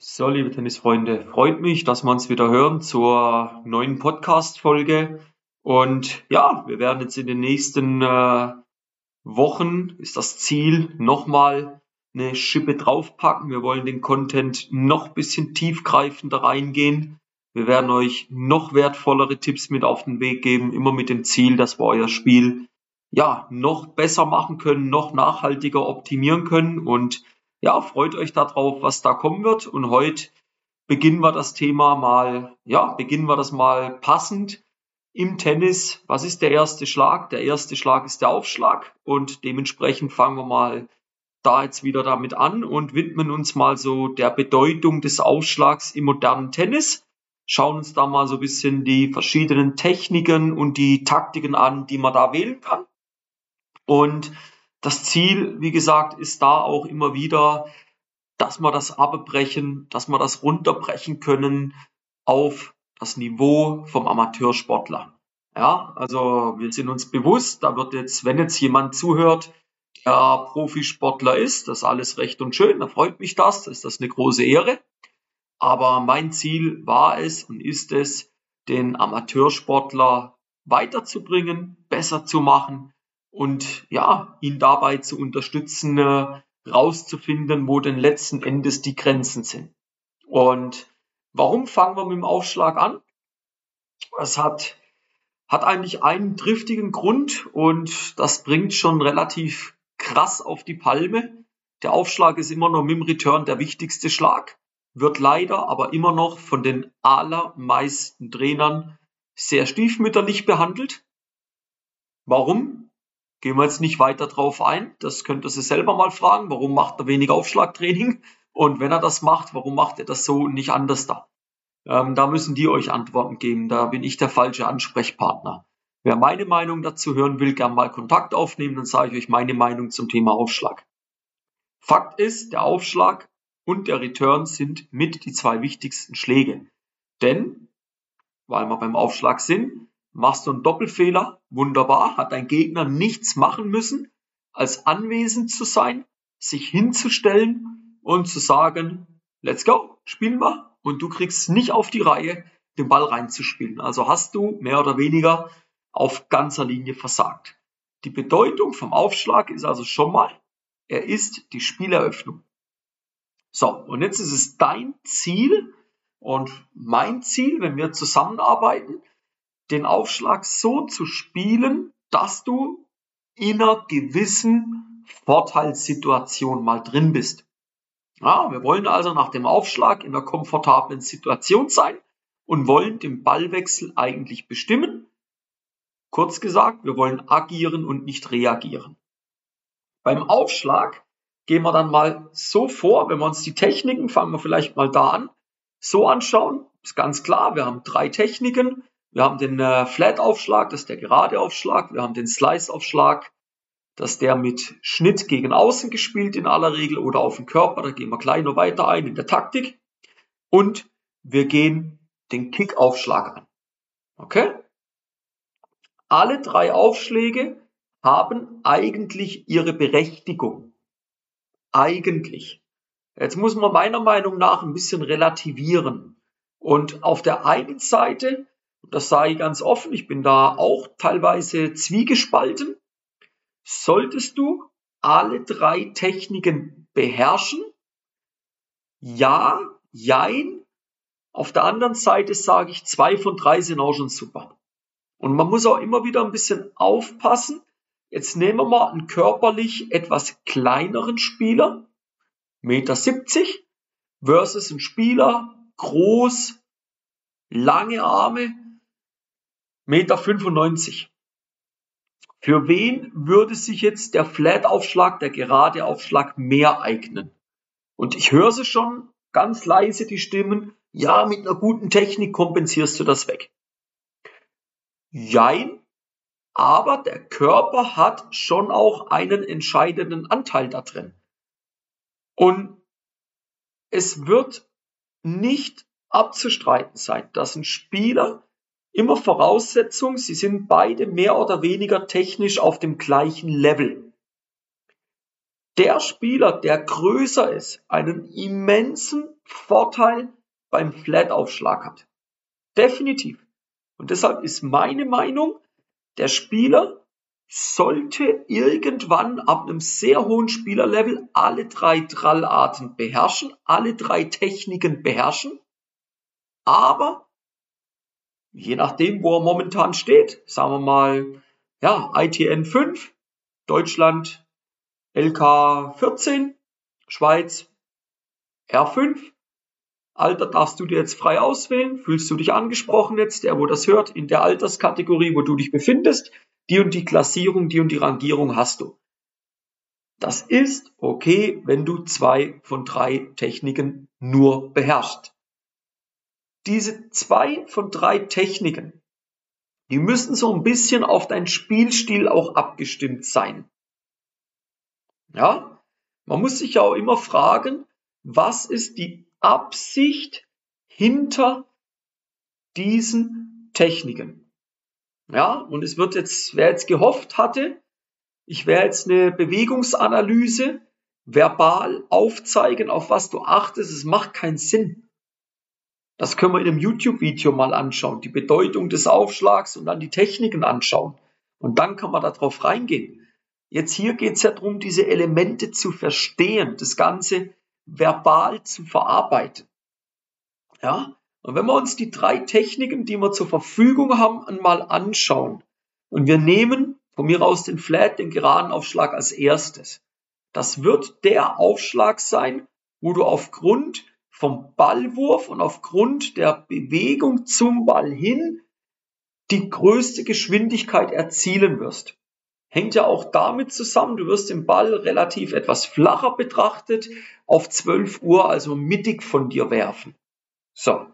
So, liebe Tennisfreunde, freut mich, dass wir uns wieder hören zur neuen Podcast-Folge. Und ja, wir werden jetzt in den nächsten äh, Wochen, ist das Ziel, nochmal eine Schippe draufpacken. Wir wollen den Content noch bisschen tiefgreifender reingehen. Wir werden euch noch wertvollere Tipps mit auf den Weg geben, immer mit dem Ziel, dass wir euer Spiel ja noch besser machen können, noch nachhaltiger optimieren können und ja, freut euch darauf, was da kommen wird. Und heute beginnen wir das Thema mal, ja, beginnen wir das mal passend im Tennis. Was ist der erste Schlag? Der erste Schlag ist der Aufschlag und dementsprechend fangen wir mal da jetzt wieder damit an und widmen uns mal so der Bedeutung des Aufschlags im modernen Tennis. Schauen uns da mal so ein bisschen die verschiedenen Techniken und die Taktiken an, die man da wählen kann. Und das Ziel, wie gesagt, ist da auch immer wieder, dass wir das abbrechen, dass wir das runterbrechen können auf das Niveau vom Amateursportler. Ja, also wir sind uns bewusst, da wird jetzt, wenn jetzt jemand zuhört, der Profisportler ist, das ist alles recht und schön, da freut mich das, ist das eine große Ehre. Aber mein Ziel war es und ist es, den Amateursportler weiterzubringen, besser zu machen, und ja, ihn dabei zu unterstützen, äh, rauszufinden, wo denn letzten Endes die Grenzen sind. Und warum fangen wir mit dem Aufschlag an? Es hat, hat eigentlich einen triftigen Grund und das bringt schon relativ krass auf die Palme. Der Aufschlag ist immer noch mit dem Return der wichtigste Schlag, wird leider aber immer noch von den allermeisten Trainern sehr stiefmütterlich behandelt. Warum? Gehen wir jetzt nicht weiter drauf ein. Das könnt ihr sich selber mal fragen. Warum macht er wenig Aufschlagtraining? Und wenn er das macht, warum macht er das so und nicht anders da? Ähm, da müssen die euch Antworten geben. Da bin ich der falsche Ansprechpartner. Wer meine Meinung dazu hören will, gern mal Kontakt aufnehmen, dann sage ich euch meine Meinung zum Thema Aufschlag. Fakt ist, der Aufschlag und der Return sind mit die zwei wichtigsten Schläge. Denn, weil wir beim Aufschlag sind, Machst du einen Doppelfehler? Wunderbar. Hat dein Gegner nichts machen müssen, als anwesend zu sein, sich hinzustellen und zu sagen, let's go, spielen wir. Und du kriegst nicht auf die Reihe, den Ball reinzuspielen. Also hast du mehr oder weniger auf ganzer Linie versagt. Die Bedeutung vom Aufschlag ist also schon mal, er ist die Spieleröffnung. So, und jetzt ist es dein Ziel und mein Ziel, wenn wir zusammenarbeiten, den Aufschlag so zu spielen, dass du in einer gewissen Vorteilssituation mal drin bist. Ja, wir wollen also nach dem Aufschlag in einer komfortablen Situation sein und wollen den Ballwechsel eigentlich bestimmen. Kurz gesagt, wir wollen agieren und nicht reagieren. Beim Aufschlag gehen wir dann mal so vor, wenn wir uns die Techniken, fangen wir vielleicht mal da an, so anschauen. Ist ganz klar, wir haben drei Techniken. Wir haben den äh, Flat-Aufschlag, das ist der gerade Aufschlag. Wir haben den Slice-Aufschlag, das ist der mit Schnitt gegen außen gespielt in aller Regel oder auf den Körper. Da gehen wir gleich noch weiter ein in der Taktik. Und wir gehen den Kick-Aufschlag an. Okay? Alle drei Aufschläge haben eigentlich ihre Berechtigung. Eigentlich. Jetzt muss man meiner Meinung nach ein bisschen relativieren. Und auf der einen Seite das sage ich ganz offen, ich bin da auch teilweise zwiegespalten, solltest du alle drei Techniken beherrschen? Ja, jein. Auf der anderen Seite sage ich, zwei von drei sind auch schon super. Und man muss auch immer wieder ein bisschen aufpassen. Jetzt nehmen wir mal einen körperlich etwas kleineren Spieler, Meter 70, versus einen Spieler, groß, lange Arme, Meter 95. Für wen würde sich jetzt der Flat-Aufschlag, der gerade Aufschlag mehr eignen? Und ich höre sie schon ganz leise, die Stimmen, ja, mit einer guten Technik kompensierst du das weg. Jein, aber der Körper hat schon auch einen entscheidenden Anteil da drin. Und es wird nicht abzustreiten sein, dass ein Spieler immer Voraussetzung, sie sind beide mehr oder weniger technisch auf dem gleichen Level. der Spieler, der größer ist, einen immensen Vorteil beim Flat-Aufschlag hat. Definitiv. Und deshalb ist meine Meinung, der Spieler sollte irgendwann ab einem sehr hohen Spielerlevel alle drei Trallarten beherrschen, alle drei Techniken beherrschen, aber je nachdem, wo er momentan steht, sagen wir mal, ja, ITN 5, Deutschland LK 14, Schweiz R5, Alter darfst du dir jetzt frei auswählen. Fühlst du dich angesprochen jetzt, der, wo das hört, in der Alterskategorie, wo du dich befindest? Die und die Klassierung, die und die Rangierung hast du. Das ist okay, wenn du zwei von drei Techniken nur beherrschst. Diese zwei von drei Techniken, die müssen so ein bisschen auf deinen Spielstil auch abgestimmt sein. Ja, man muss sich ja auch immer fragen, was ist die Absicht hinter diesen Techniken. Ja, und es wird jetzt, wer jetzt gehofft hatte, ich werde jetzt eine Bewegungsanalyse verbal aufzeigen, auf was du achtest, es macht keinen Sinn. Das können wir in einem YouTube-Video mal anschauen, die Bedeutung des Aufschlags und dann die Techniken anschauen. Und dann kann man darauf reingehen. Jetzt hier geht es ja darum, diese Elemente zu verstehen, das Ganze verbal zu verarbeiten. Ja? Und wenn wir uns die drei Techniken, die wir zur Verfügung haben, einmal anschauen und wir nehmen von mir aus den Flat, den geraden Aufschlag als erstes. Das wird der Aufschlag sein, wo du aufgrund vom Ballwurf und aufgrund der Bewegung zum Ball hin die größte Geschwindigkeit erzielen wirst. Hängt ja auch damit zusammen, du wirst den Ball relativ etwas flacher betrachtet, auf 12 Uhr, also mittig von dir werfen. So.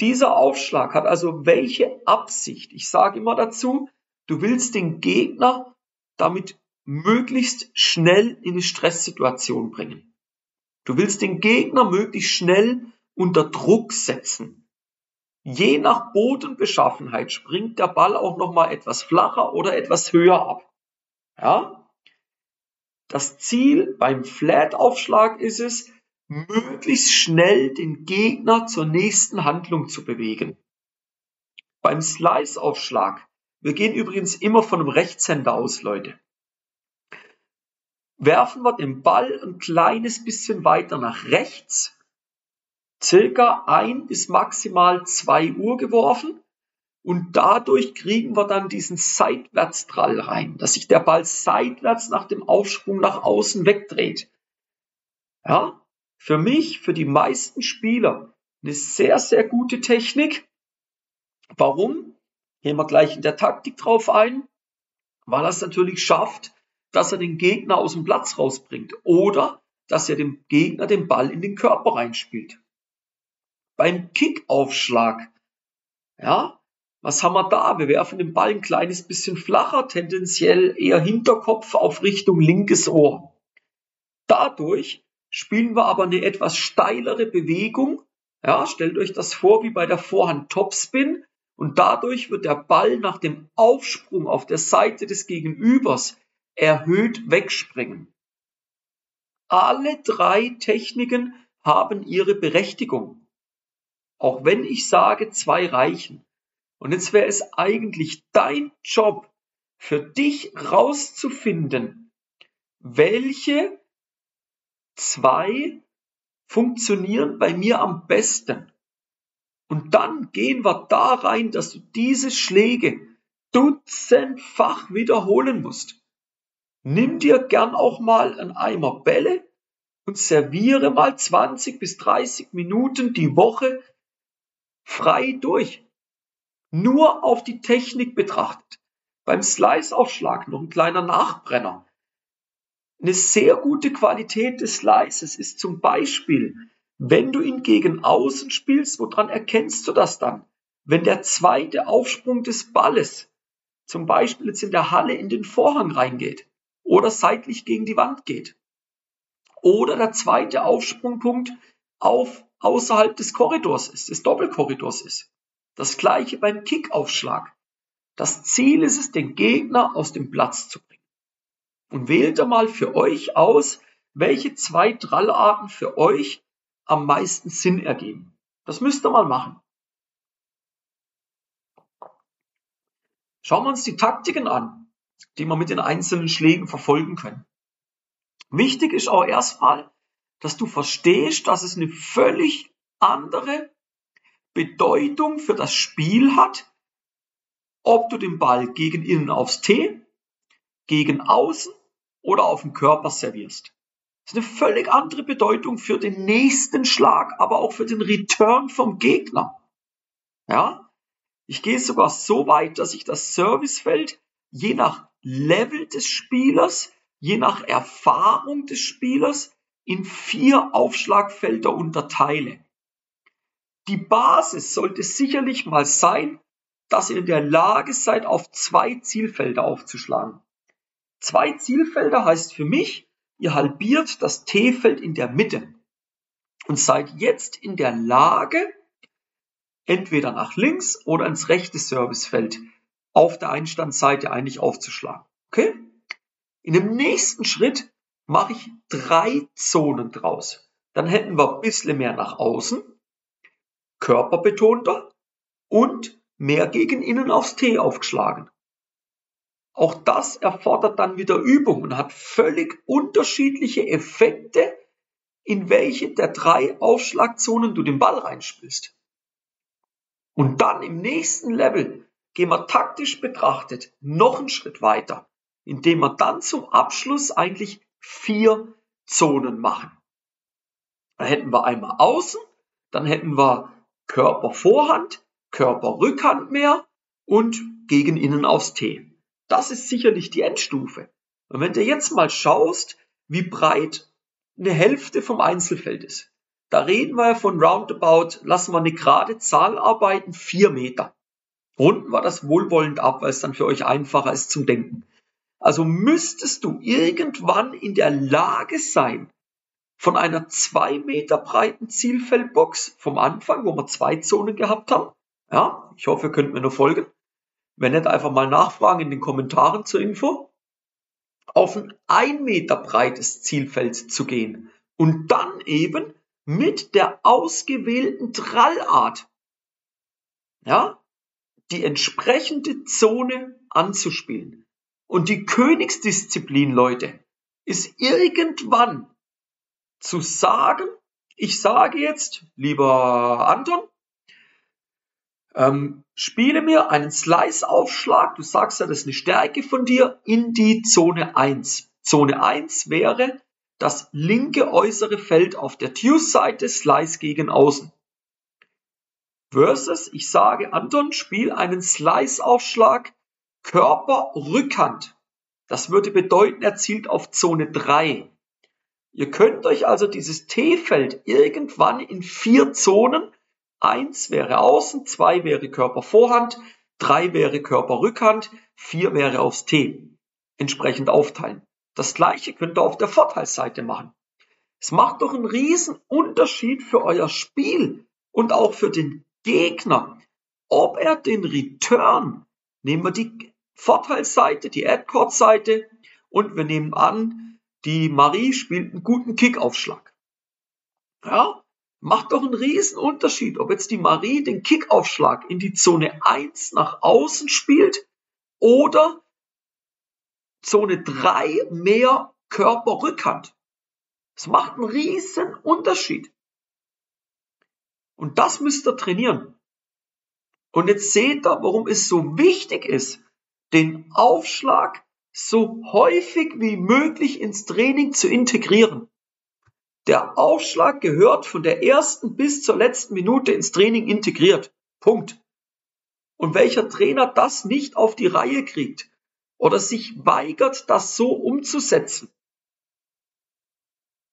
Dieser Aufschlag hat also welche Absicht? Ich sage immer dazu, du willst den Gegner damit möglichst schnell in eine Stresssituation bringen. Du willst den Gegner möglichst schnell unter Druck setzen. Je nach Bodenbeschaffenheit springt der Ball auch noch mal etwas flacher oder etwas höher ab. Ja? Das Ziel beim Flat-Aufschlag ist es, möglichst schnell den Gegner zur nächsten Handlung zu bewegen. Beim Slice-Aufschlag, wir gehen übrigens immer von einem Rechtshänder aus, Leute, werfen wir den Ball ein kleines bisschen weiter nach rechts circa ein bis maximal zwei Uhr geworfen und dadurch kriegen wir dann diesen Seitwärtstrall rein, dass sich der Ball seitwärts nach dem Aufsprung nach außen wegdreht. Ja, für mich, für die meisten Spieler eine sehr, sehr gute Technik. Warum? Gehen wir gleich in der Taktik drauf ein, weil es natürlich schafft, dass er den Gegner aus dem Platz rausbringt oder dass er dem Gegner den Ball in den Körper reinspielt beim Kickaufschlag. Ja, was haben wir da? Wir werfen den Ball ein kleines bisschen flacher, tendenziell eher Hinterkopf auf Richtung linkes Ohr. Dadurch spielen wir aber eine etwas steilere Bewegung. Ja, stellt euch das vor wie bei der Vorhand Topspin und dadurch wird der Ball nach dem Aufsprung auf der Seite des Gegenübers erhöht wegspringen. Alle drei Techniken haben ihre Berechtigung. Auch wenn ich sage, zwei reichen. Und jetzt wäre es eigentlich dein Job, für dich rauszufinden, welche zwei funktionieren bei mir am besten. Und dann gehen wir da rein, dass du diese Schläge dutzendfach wiederholen musst. Nimm dir gern auch mal einen Eimer Bälle und serviere mal 20 bis 30 Minuten die Woche frei durch. Nur auf die Technik betrachtet. Beim Slice-Aufschlag noch ein kleiner Nachbrenner. Eine sehr gute Qualität des Slices ist zum Beispiel, wenn du ihn gegen außen spielst, woran erkennst du das dann? Wenn der zweite Aufsprung des Balles zum Beispiel jetzt in der Halle in den Vorhang reingeht oder seitlich gegen die Wand geht. Oder der zweite Aufsprungpunkt auf außerhalb des Korridors ist, des Doppelkorridors ist. Das gleiche beim Kickaufschlag. Das Ziel ist es, den Gegner aus dem Platz zu bringen. Und wählt da mal für euch aus, welche zwei Trallarten für euch am meisten Sinn ergeben. Das müsst ihr mal machen. Schauen wir uns die Taktiken an, die wir mit den einzelnen Schlägen verfolgen können. Wichtig ist auch erstmal, dass du verstehst, dass es eine völlig andere Bedeutung für das Spiel hat, ob du den Ball gegen innen aufs T, gegen außen oder auf dem Körper servierst. Das ist eine völlig andere Bedeutung für den nächsten Schlag, aber auch für den Return vom Gegner. Ja? Ich gehe sogar so weit, dass ich das Servicefeld je nach Level des Spielers, je nach Erfahrung des Spielers in vier Aufschlagfelder unterteile. Die Basis sollte sicherlich mal sein, dass ihr in der Lage seid, auf zwei Zielfelder aufzuschlagen. Zwei Zielfelder heißt für mich, ihr halbiert das T-Feld in der Mitte und seid jetzt in der Lage, entweder nach links oder ins rechte Servicefeld auf der Einstandseite eigentlich aufzuschlagen. Okay? In dem nächsten Schritt mache ich drei Zonen draus. Dann hätten wir ein bisschen mehr nach außen, körperbetonter und mehr gegen innen aufs T aufgeschlagen. Auch das erfordert dann wieder Übung und hat völlig unterschiedliche Effekte, in welche der drei Aufschlagzonen du den Ball reinspielst. Und dann im nächsten Level gehen wir taktisch betrachtet noch einen Schritt weiter, indem wir dann zum Abschluss eigentlich vier Zonen machen. Da hätten wir einmal außen, dann hätten wir Körpervorhand, Körperrückhand mehr und gegen innen aufs T. Das ist sicherlich die Endstufe. Und wenn du jetzt mal schaust, wie breit eine Hälfte vom Einzelfeld ist, da reden wir von roundabout, lassen wir eine gerade Zahl arbeiten, vier Meter. Runden wir das wohlwollend ab, weil es dann für euch einfacher ist zum Denken. Also müsstest du irgendwann in der Lage sein, von einer zwei Meter breiten Zielfeldbox vom Anfang, wo wir zwei Zonen gehabt haben. Ja, ich hoffe, ihr könnt mir nur folgen. Wenn nicht, einfach mal nachfragen in den Kommentaren zur Info. Auf ein ein Meter breites Zielfeld zu gehen und dann eben mit der ausgewählten Trallart, ja, die entsprechende Zone anzuspielen. Und die Königsdisziplin, Leute, ist irgendwann zu sagen, ich sage jetzt, lieber Anton, ähm, spiele mir einen Slice-Aufschlag, du sagst ja, das ist eine Stärke von dir, in die Zone 1. Zone 1 wäre das linke äußere Feld auf der Deuce-Seite, Slice gegen Außen. Versus, ich sage, Anton, spiel einen Slice-Aufschlag, Körper, Rückhand. Das würde bedeuten, er zielt auf Zone 3. Ihr könnt euch also dieses T-Feld irgendwann in vier Zonen, eins wäre außen, zwei wäre Körpervorhand, drei wäre Körperrückhand, vier wäre aufs T, entsprechend aufteilen. Das gleiche könnt ihr auf der Vorteilsseite machen. Es macht doch einen riesen Unterschied für euer Spiel und auch für den Gegner, ob er den Return, nehmen wir die Vorteilsseite, die Ad-Court-Seite und wir nehmen an, die Marie spielt einen guten Kickaufschlag. Ja, macht doch einen riesen Unterschied, ob jetzt die Marie den Kickaufschlag in die Zone 1 nach außen spielt oder Zone 3 mehr Körperrückhand. Es macht einen riesen Unterschied. Und das müsst ihr trainieren. Und jetzt seht ihr, warum es so wichtig ist, den Aufschlag so häufig wie möglich ins Training zu integrieren. Der Aufschlag gehört von der ersten bis zur letzten Minute ins Training integriert. Punkt. Und welcher Trainer das nicht auf die Reihe kriegt oder sich weigert, das so umzusetzen,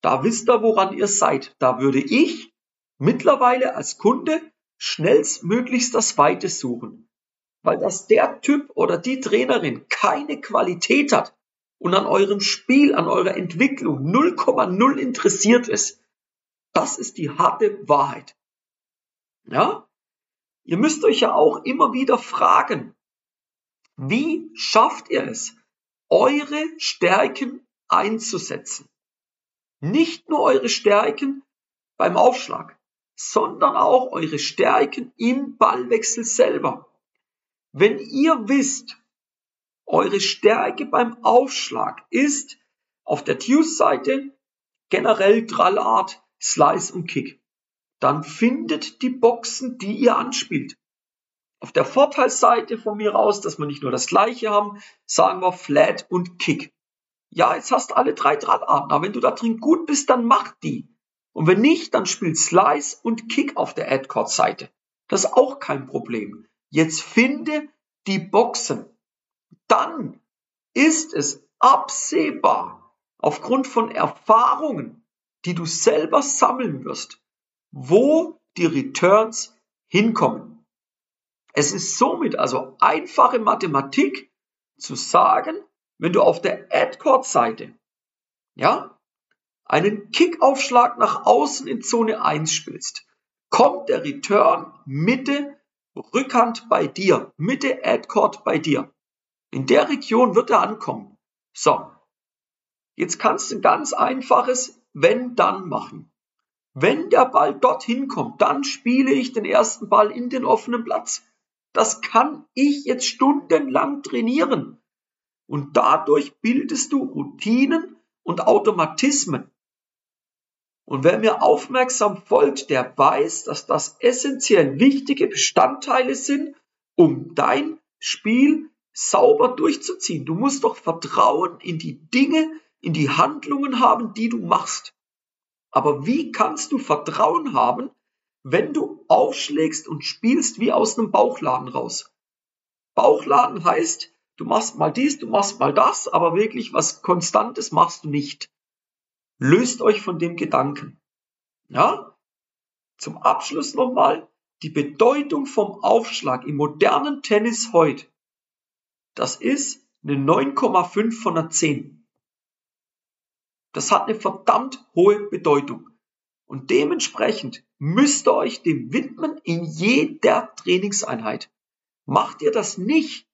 da wisst ihr, woran ihr seid. Da würde ich mittlerweile als Kunde schnellstmöglichst das Weite suchen weil das der Typ oder die Trainerin keine Qualität hat und an eurem Spiel, an eurer Entwicklung 0,0 interessiert ist. Das ist die harte Wahrheit. Ja? Ihr müsst euch ja auch immer wieder fragen, wie schafft ihr es, eure Stärken einzusetzen. Nicht nur eure Stärken beim Aufschlag, sondern auch eure Stärken im Ballwechsel selber. Wenn ihr wisst, eure Stärke beim Aufschlag ist auf der Tues-Seite generell Trallart, Slice und Kick, dann findet die Boxen, die ihr anspielt. Auf der Vorteilsseite von mir aus, dass wir nicht nur das gleiche haben, sagen wir Flat und Kick. Ja, jetzt hast du alle drei Drahtarten, aber wenn du da drin gut bist, dann mach die. Und wenn nicht, dann spiel Slice und Kick auf der Adcord-Seite. Das ist auch kein Problem. Jetzt finde die Boxen. Dann ist es absehbar, aufgrund von Erfahrungen, die du selber sammeln wirst, wo die Returns hinkommen. Es ist somit also einfache Mathematik zu sagen, wenn du auf der Adcord-Seite, ja, einen Kickaufschlag nach außen in Zone 1 spielst, kommt der Return Mitte Rückhand bei dir, Mitte Adcord bei dir. In der Region wird er ankommen. So. Jetzt kannst du ein ganz einfaches wenn dann machen. Wenn der Ball dorthin kommt, dann spiele ich den ersten Ball in den offenen Platz. Das kann ich jetzt stundenlang trainieren. Und dadurch bildest du Routinen und Automatismen. Und wer mir aufmerksam folgt, der weiß, dass das essentiell wichtige Bestandteile sind, um dein Spiel sauber durchzuziehen. Du musst doch Vertrauen in die Dinge, in die Handlungen haben, die du machst. Aber wie kannst du Vertrauen haben, wenn du aufschlägst und spielst wie aus einem Bauchladen raus? Bauchladen heißt, du machst mal dies, du machst mal das, aber wirklich was Konstantes machst du nicht. Löst euch von dem Gedanken. Ja? Zum Abschluss nochmal die Bedeutung vom Aufschlag im modernen Tennis heute. Das ist eine 9,5 von einer 10. Das hat eine verdammt hohe Bedeutung. Und dementsprechend müsst ihr euch dem widmen in jeder Trainingseinheit. Macht ihr das nicht,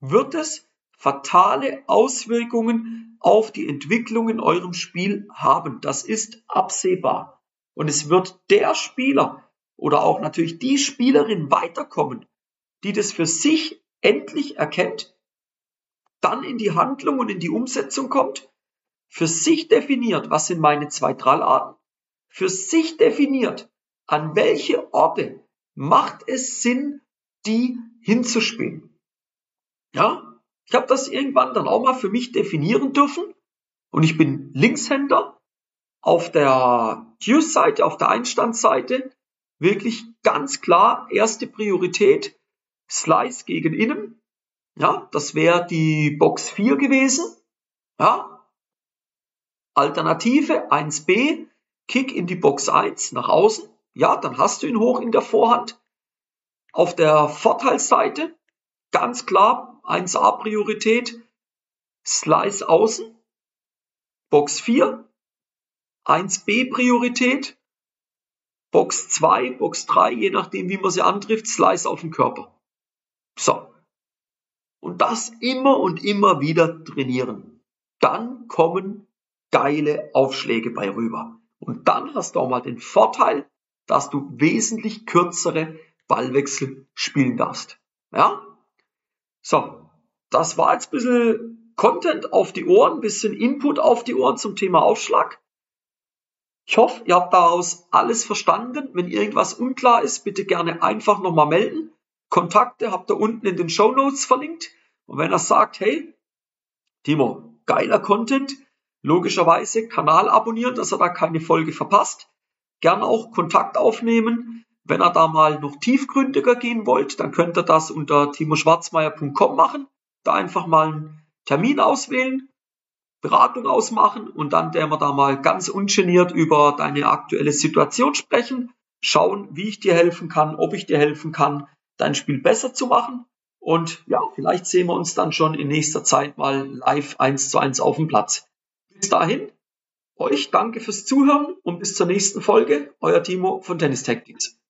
wird es fatale Auswirkungen auf die Entwicklung in eurem Spiel haben. Das ist absehbar. Und es wird der Spieler oder auch natürlich die Spielerin weiterkommen, die das für sich endlich erkennt, dann in die Handlung und in die Umsetzung kommt für sich definiert, was sind meine zwei Trallarten, für sich definiert, an welche Orte macht es Sinn, die hinzuspielen. Ja, ich habe das irgendwann dann auch mal für mich definieren dürfen und ich bin Linkshänder auf der Q-Seite, auf der Einstandsseite wirklich ganz klar erste Priorität Slice gegen innen. Ja, das wäre die Box 4 gewesen. Ja, Alternative 1b, Kick in die Box 1 nach außen. Ja, dann hast du ihn hoch in der Vorhand. Auf der Vorteilsseite ganz klar 1a Priorität, Slice außen. Box 4, 1b Priorität, Box 2, Box 3, je nachdem wie man sie antrifft, Slice auf den Körper. So. Und das immer und immer wieder trainieren. Dann kommen geile Aufschläge bei rüber. Und dann hast du auch mal den Vorteil, dass du wesentlich kürzere Ballwechsel spielen darfst. Ja? So, das war jetzt ein bisschen Content auf die Ohren, ein bisschen Input auf die Ohren zum Thema Aufschlag. Ich hoffe, ihr habt daraus alles verstanden. Wenn irgendwas unklar ist, bitte gerne einfach nochmal melden. Kontakte habt ihr unten in den Show Notes verlinkt. Und wenn er sagt, hey, Timo, geiler Content, Logischerweise Kanal abonnieren, dass er da keine Folge verpasst. Gerne auch Kontakt aufnehmen. Wenn ihr da mal noch tiefgründiger gehen wollt, dann könnt ihr das unter timoschwarzmeier.com machen. Da einfach mal einen Termin auswählen, Beratung ausmachen und dann werden wir da mal ganz ungeniert über deine aktuelle Situation sprechen, schauen, wie ich dir helfen kann, ob ich dir helfen kann, dein Spiel besser zu machen. Und ja, vielleicht sehen wir uns dann schon in nächster Zeit mal live eins zu eins auf dem Platz. Bis dahin, euch danke fürs Zuhören und bis zur nächsten Folge. Euer Timo von Tennis Tactics.